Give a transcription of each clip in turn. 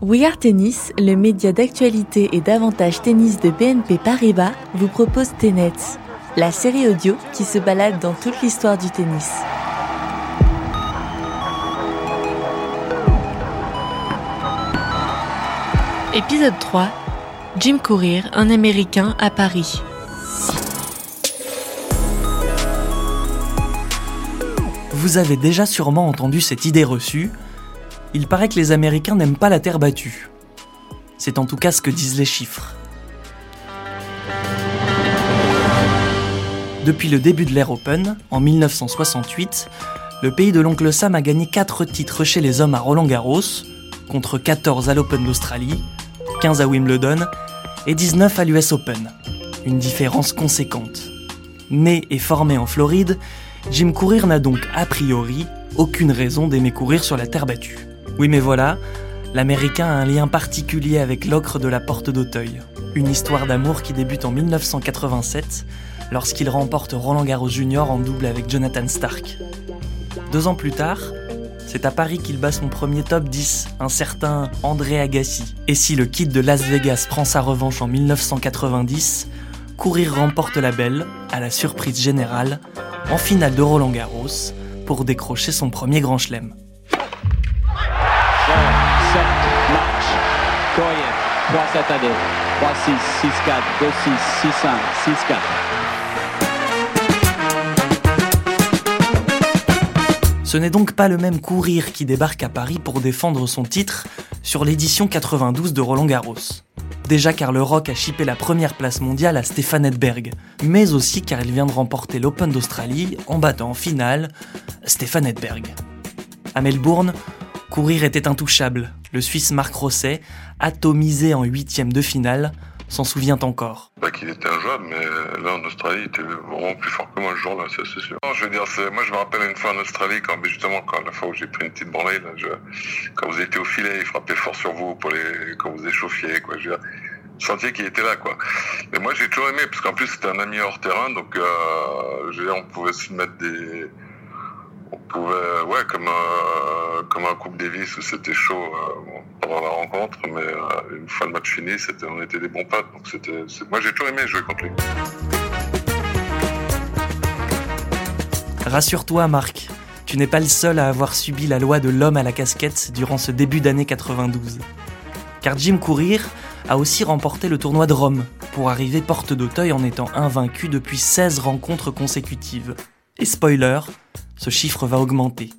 We Are Tennis, le média d'actualité et d'avantage tennis de BNP Paribas, vous propose Tenets, la série audio qui se balade dans toute l'histoire du tennis. Épisode 3 Jim Courier, un Américain à Paris. Vous avez déjà sûrement entendu cette idée reçue il paraît que les Américains n'aiment pas la terre battue. C'est en tout cas ce que disent les chiffres. Depuis le début de l'ère Open, en 1968, le pays de l'oncle Sam a gagné 4 titres chez les hommes à Roland Garros, contre 14 à l'Open d'Australie, 15 à Wimbledon et 19 à l'US Open. Une différence conséquente. Né et formé en Floride, Jim Courir n'a donc a priori aucune raison d'aimer courir sur la terre battue. Oui mais voilà, l'Américain a un lien particulier avec l'ocre de la porte d'Auteuil. Une histoire d'amour qui débute en 1987, lorsqu'il remporte Roland Garros Junior en double avec Jonathan Stark. Deux ans plus tard, c'est à Paris qu'il bat son premier top 10, un certain André Agassi. Et si le kid de Las Vegas prend sa revanche en 1990, Courir remporte la belle, à la surprise générale, en finale de Roland Garros, pour décrocher son premier grand chelem. 3-7 à 2. 3-6, 6-4, 2-6, 6-1, 6-4. Ce n'est donc pas le même courir qui débarque à Paris pour défendre son titre sur l'édition 92 de Roland Garros. Déjà car le Rock a chippé la première place mondiale à Stéphane Edberg, mais aussi car il vient de remporter l'Open d'Australie en battant en finale Stéphane Edberg. À Melbourne, courir était intouchable, le Suisse Marc Rosset, atomisé en huitième de finale, s'en souvient encore. Bah, qu'il était injouable, mais là en Australie, il était vraiment plus fort que moi ce jour-là, c'est sûr. je veux dire, moi je me rappelle une fois en Australie, quand justement, quand la fois où j'ai pris une petite branlée, quand vous étiez au filet, il frappait fort sur vous pour les, quand vous échauffiez, quoi. Je veux dire, était là, quoi. Mais moi j'ai toujours aimé, parce qu'en plus c'était un ami hors terrain, donc euh, on pouvait se mettre des on pouvait, ouais, comme un, comme un Coupe Davis où c'était chaud euh, pendant la rencontre, mais euh, une fois le match fini, on était des bons potes. Donc moi j'ai toujours aimé jouer contre lui. Rassure-toi, Marc, tu n'es pas le seul à avoir subi la loi de l'homme à la casquette durant ce début d'année 92. Car Jim Courir a aussi remporté le tournoi de Rome pour arriver porte d'Auteuil en étant invaincu depuis 16 rencontres consécutives. Et spoiler, ce chiffre va augmenter.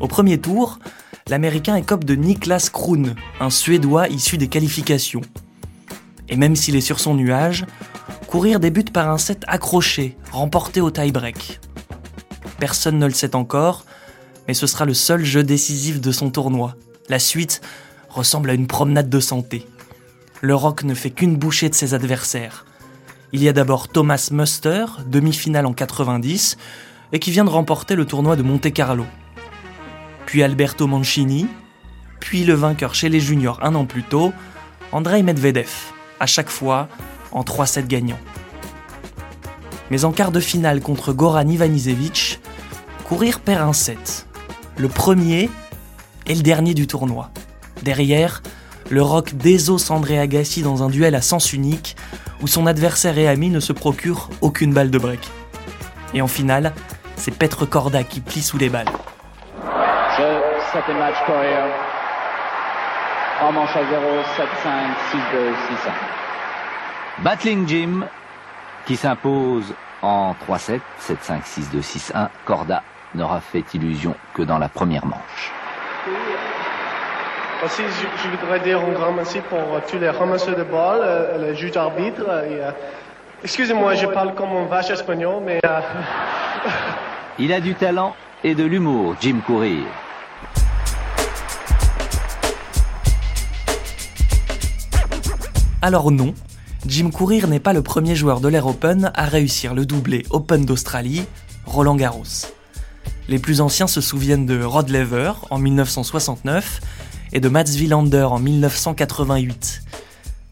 Au premier tour, l'Américain écope de Niklas Kroon, un Suédois issu des qualifications. Et même s'il est sur son nuage, Courir débute par un set accroché, remporté au tie-break. Personne ne le sait encore, mais ce sera le seul jeu décisif de son tournoi. La suite ressemble à une promenade de santé. Le Rock ne fait qu'une bouchée de ses adversaires. Il y a d'abord Thomas Muster, demi-finale en 90, et qui vient de remporter le tournoi de Monte Carlo. Puis Alberto Mancini, puis le vainqueur chez les juniors un an plus tôt, Andrei Medvedev, à chaque fois en 3-7 gagnants. Mais en quart de finale contre Goran Ivanisevic, Courir perd un set. Le premier et le dernier du tournoi. Derrière, le rock désosse André Agassi dans un duel à sens unique où son adversaire et ami ne se procure aucune balle de break. Et en finale, c'est Petre Corda qui plie sous les balles. Je, match Coréen. En manche à 0, 7-5, 6-2, 6-1. Battling Jim qui s'impose en 3-7, 7-5, 6-2, 6-1. Corda n'aura fait illusion que dans la première manche. Aussi, je, voudrais dire un grand merci pour tous les ramasseurs de balles, euh, le juge arbitre. Euh, excusez-moi, je parle comme un vache espagnol, mais... Euh, Il a du talent et de l'humour, Jim Courir. Alors non, Jim Courir n'est pas le premier joueur de l'Air Open à réussir le doublé Open d'Australie, Roland Garros. Les plus anciens se souviennent de Rod Lever en 1969 et de Mats Wilander en 1988.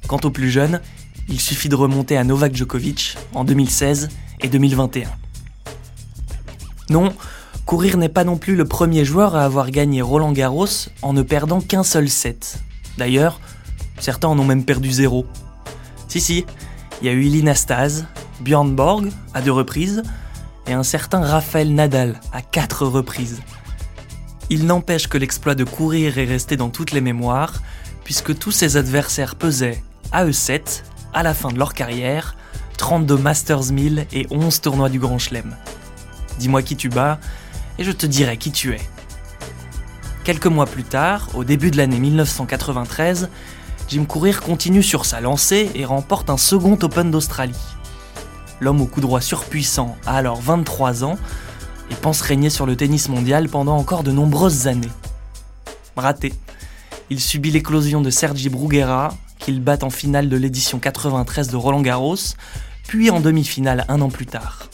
Quant aux plus jeunes, il suffit de remonter à Novak Djokovic en 2016 et 2021. Non, Courir n'est pas non plus le premier joueur à avoir gagné Roland Garros en ne perdant qu'un seul set. D'ailleurs, certains en ont même perdu zéro. Si si, il y a eu Staz, Björn Borg à deux reprises et un certain Raphaël Nadal à quatre reprises. Il n'empêche que l'exploit de courir est resté dans toutes les mémoires, puisque tous ses adversaires pesaient, à eux 7, à la fin de leur carrière, 32 Masters 1000 et 11 tournois du Grand Chelem. Dis-moi qui tu bats, et je te dirai qui tu es. Quelques mois plus tard, au début de l'année 1993, Jim Courir continue sur sa lancée et remporte un second Open d'Australie. L'homme au coup droit surpuissant a alors 23 ans et pense régner sur le tennis mondial pendant encore de nombreuses années. Raté. Il subit l'éclosion de Sergi Bruguera, qu'il bat en finale de l'édition 93 de Roland Garros, puis en demi-finale un an plus tard.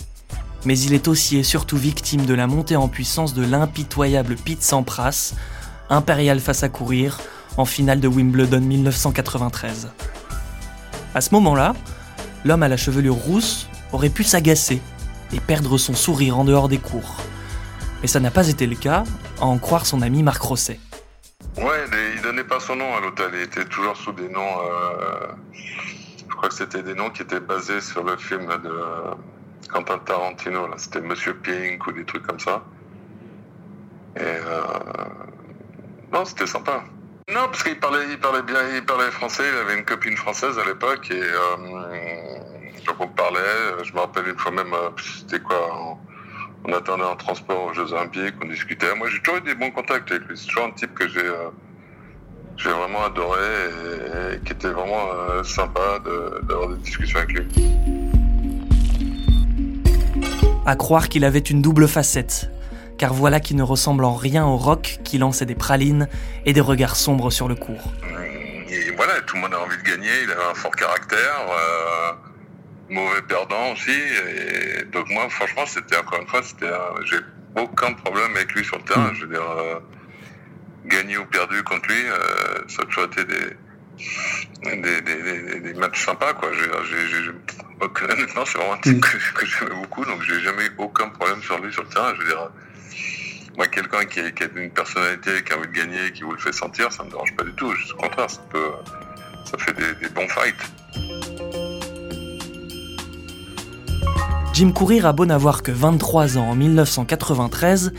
Mais il est aussi et surtout victime de la montée en puissance de l'impitoyable Pete Sampras, impérial face à courir, en finale de Wimbledon 1993. À ce moment-là, l'homme à la chevelure rousse aurait pu s'agacer et perdre son sourire en dehors des cours. Mais ça n'a pas été le cas, à en croire son ami Marc Rosset. Ouais, il donnait pas son nom à l'hôtel, il était toujours sous des noms. Euh, je crois que c'était des noms qui étaient basés sur le film de Quentin Tarantino, là. C'était Monsieur Pink ou des trucs comme ça. Et euh, non, c'était sympa. Non, parce qu'il parlait, il parlait bien, il parlait français. Il avait une copine française à l'époque et euh, donc on parlait. Je me rappelle une fois même, euh, c'était quoi on, attendait un transport aux Jeux Olympiques, on discutait. Moi, j'ai toujours eu des bons contacts avec lui. C'est toujours un type que j'ai j'ai vraiment adoré et, qui était vraiment sympa d'avoir des discussions avec lui. À croire qu'il avait une double facette, car voilà qui ne ressemble en rien au rock qui lançait des pralines et des regards sombres sur le cours. Et voilà, tout le monde a envie de gagner, il avait un fort caractère, euh, mauvais perdant aussi, et donc moi franchement c'était encore une fois, c'était, j'ai aucun problème avec lui sur le terrain, mm. je veux dire, euh, gagner ou perdu contre lui, euh, ça a toujours été des des, des, des, matchs sympas quoi. J'ai, honnêtement, c'est vraiment un type mm. que, que j'aimais beaucoup, donc j'ai jamais eu aucun problème sur lui sur le terrain. Je veux dire, moi, quelqu'un qui, qui, a une personnalité, qui a envie de gagner, qui vous le fait sentir, ça me dérange pas du tout. Juste au contraire, ça, peut, ça fait des, bons fights. Jim Courir a beau n'avoir que 23 ans en 1993,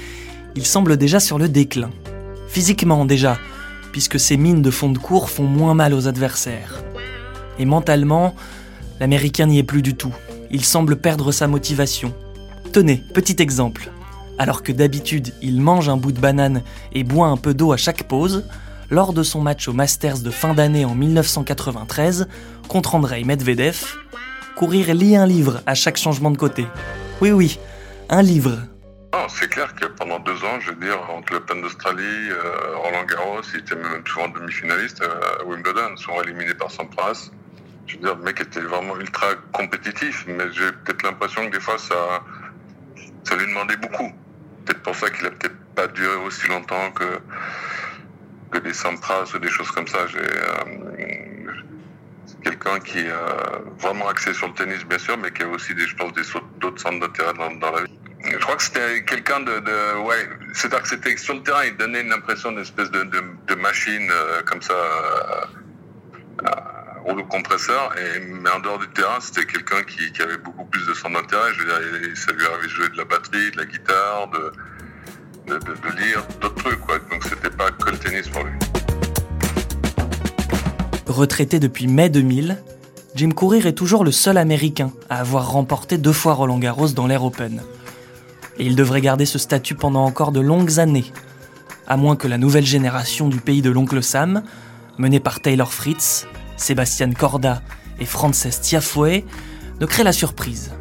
il semble déjà sur le déclin. Physiquement déjà, puisque ses mines de fond de cours font moins mal aux adversaires. Et mentalement, l'Américain n'y est plus du tout. Il semble perdre sa motivation. Tenez, petit exemple. Alors que d'habitude il mange un bout de banane et boit un peu d'eau à chaque pause, lors de son match au Masters de fin d'année en 1993 contre Andrei Medvedev, courir lit un livre à chaque changement de côté. Oui oui, un livre c'est clair que pendant deux ans, je veux dire, entre l'Open d'Australie, euh, Roland Garros, il était même souvent demi-finaliste euh, à Wimbledon, souvent éliminé par Sampras. Je veux dire, le mec était vraiment ultra compétitif, mais j'ai peut-être l'impression que des fois, ça, ça lui demandait beaucoup. Peut-être pour ça qu'il a peut-être pas duré aussi longtemps que, que des Sampras ou des choses comme ça. J'ai, euh, quelqu'un qui est vraiment axé sur le tennis, bien sûr, mais qui a aussi, des, je pense, d'autres centres d'intérêt dans, dans la vie je crois que c'était quelqu'un de, ouais, c'est-à-dire que c'était sur le terrain, il donnait une impression d'espèce de, de, machine euh, comme ça, euh, rouleau compresseur, et, mais en dehors du terrain, c'était quelqu'un qui, qui, avait beaucoup plus de son intérêt. Je veux dire, de jouer de la batterie, de la guitare, de, de, lire, d'autres trucs, quoi. Donc c'était pas que le tennis pour lui. Retraité depuis mai 2000, Jim Courir est toujours le seul Américain à avoir remporté deux fois Roland Garros dans l'Air Open et il devrait garder ce statut pendant encore de longues années, à moins que la nouvelle génération du pays de l'oncle Sam, menée par Taylor Fritz, Sébastien Corda et Frances Tiafoe, ne crée la surprise.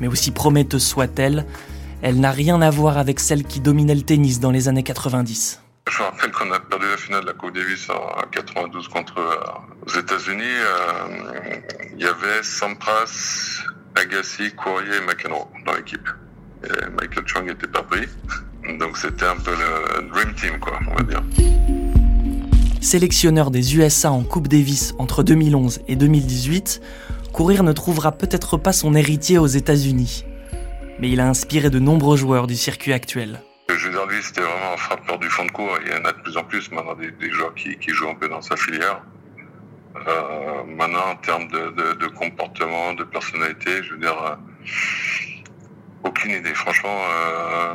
Mais aussi prometteuse soit-elle, elle n'a rien à voir avec celle qui dominait le tennis dans les années 90. Je me rappelle qu'on a perdu la finale de la Coupe Davis en 92 contre euh, aux États-Unis. Euh, il y avait Sampras, Agassi, Courrier et McEnroe dans l'équipe. Michael Chang n'était pas pris. Donc c'était un peu le Dream Team, quoi, on va dire. Sélectionneur des USA en Coupe Davis entre 2011 et 2018, Courir ne trouvera peut-être pas son héritier aux États-Unis. mais il a inspiré de nombreux joueurs du circuit actuel. Je veux dire, lui, c'était vraiment un frappeur du fond de cours. Il y en a de plus en plus maintenant des, des joueurs qui, qui, jouent un peu dans sa filière. Euh, maintenant, en termes de, de, comportement, de personnalité, je veux dire, euh, aucune idée. Franchement, euh,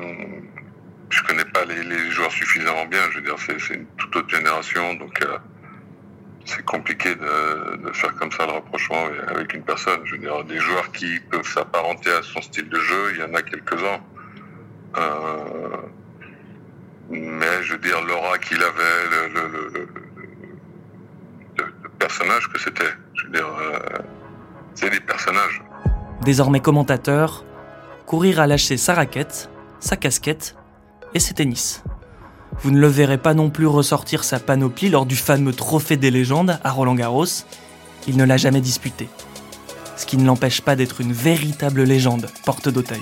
je connais pas les, joueurs suffisamment bien. Je veux dire, c'est une toute autre génération, donc euh, c'est compliqué de, faire comme ça le rapprochement avec une personne. Je veux dire, des joueurs qui peuvent s'apparenter à son style de jeu, il y en a quelques-uns. Euh, mais je veux dire, l'aura qu'il avait, le, personnage que c'était, je veux dire, euh, c'est des personnages. Désormais commentateur, Courir a lâché sa raquette, sa casquette et ses tennis. Vous ne le verrez pas non plus ressortir sa panoplie lors du fameux Trophée des légendes à Roland Garros. Il ne l'a jamais disputé. Ce qui ne l'empêche pas d'être une véritable légende porte d'Auteuil.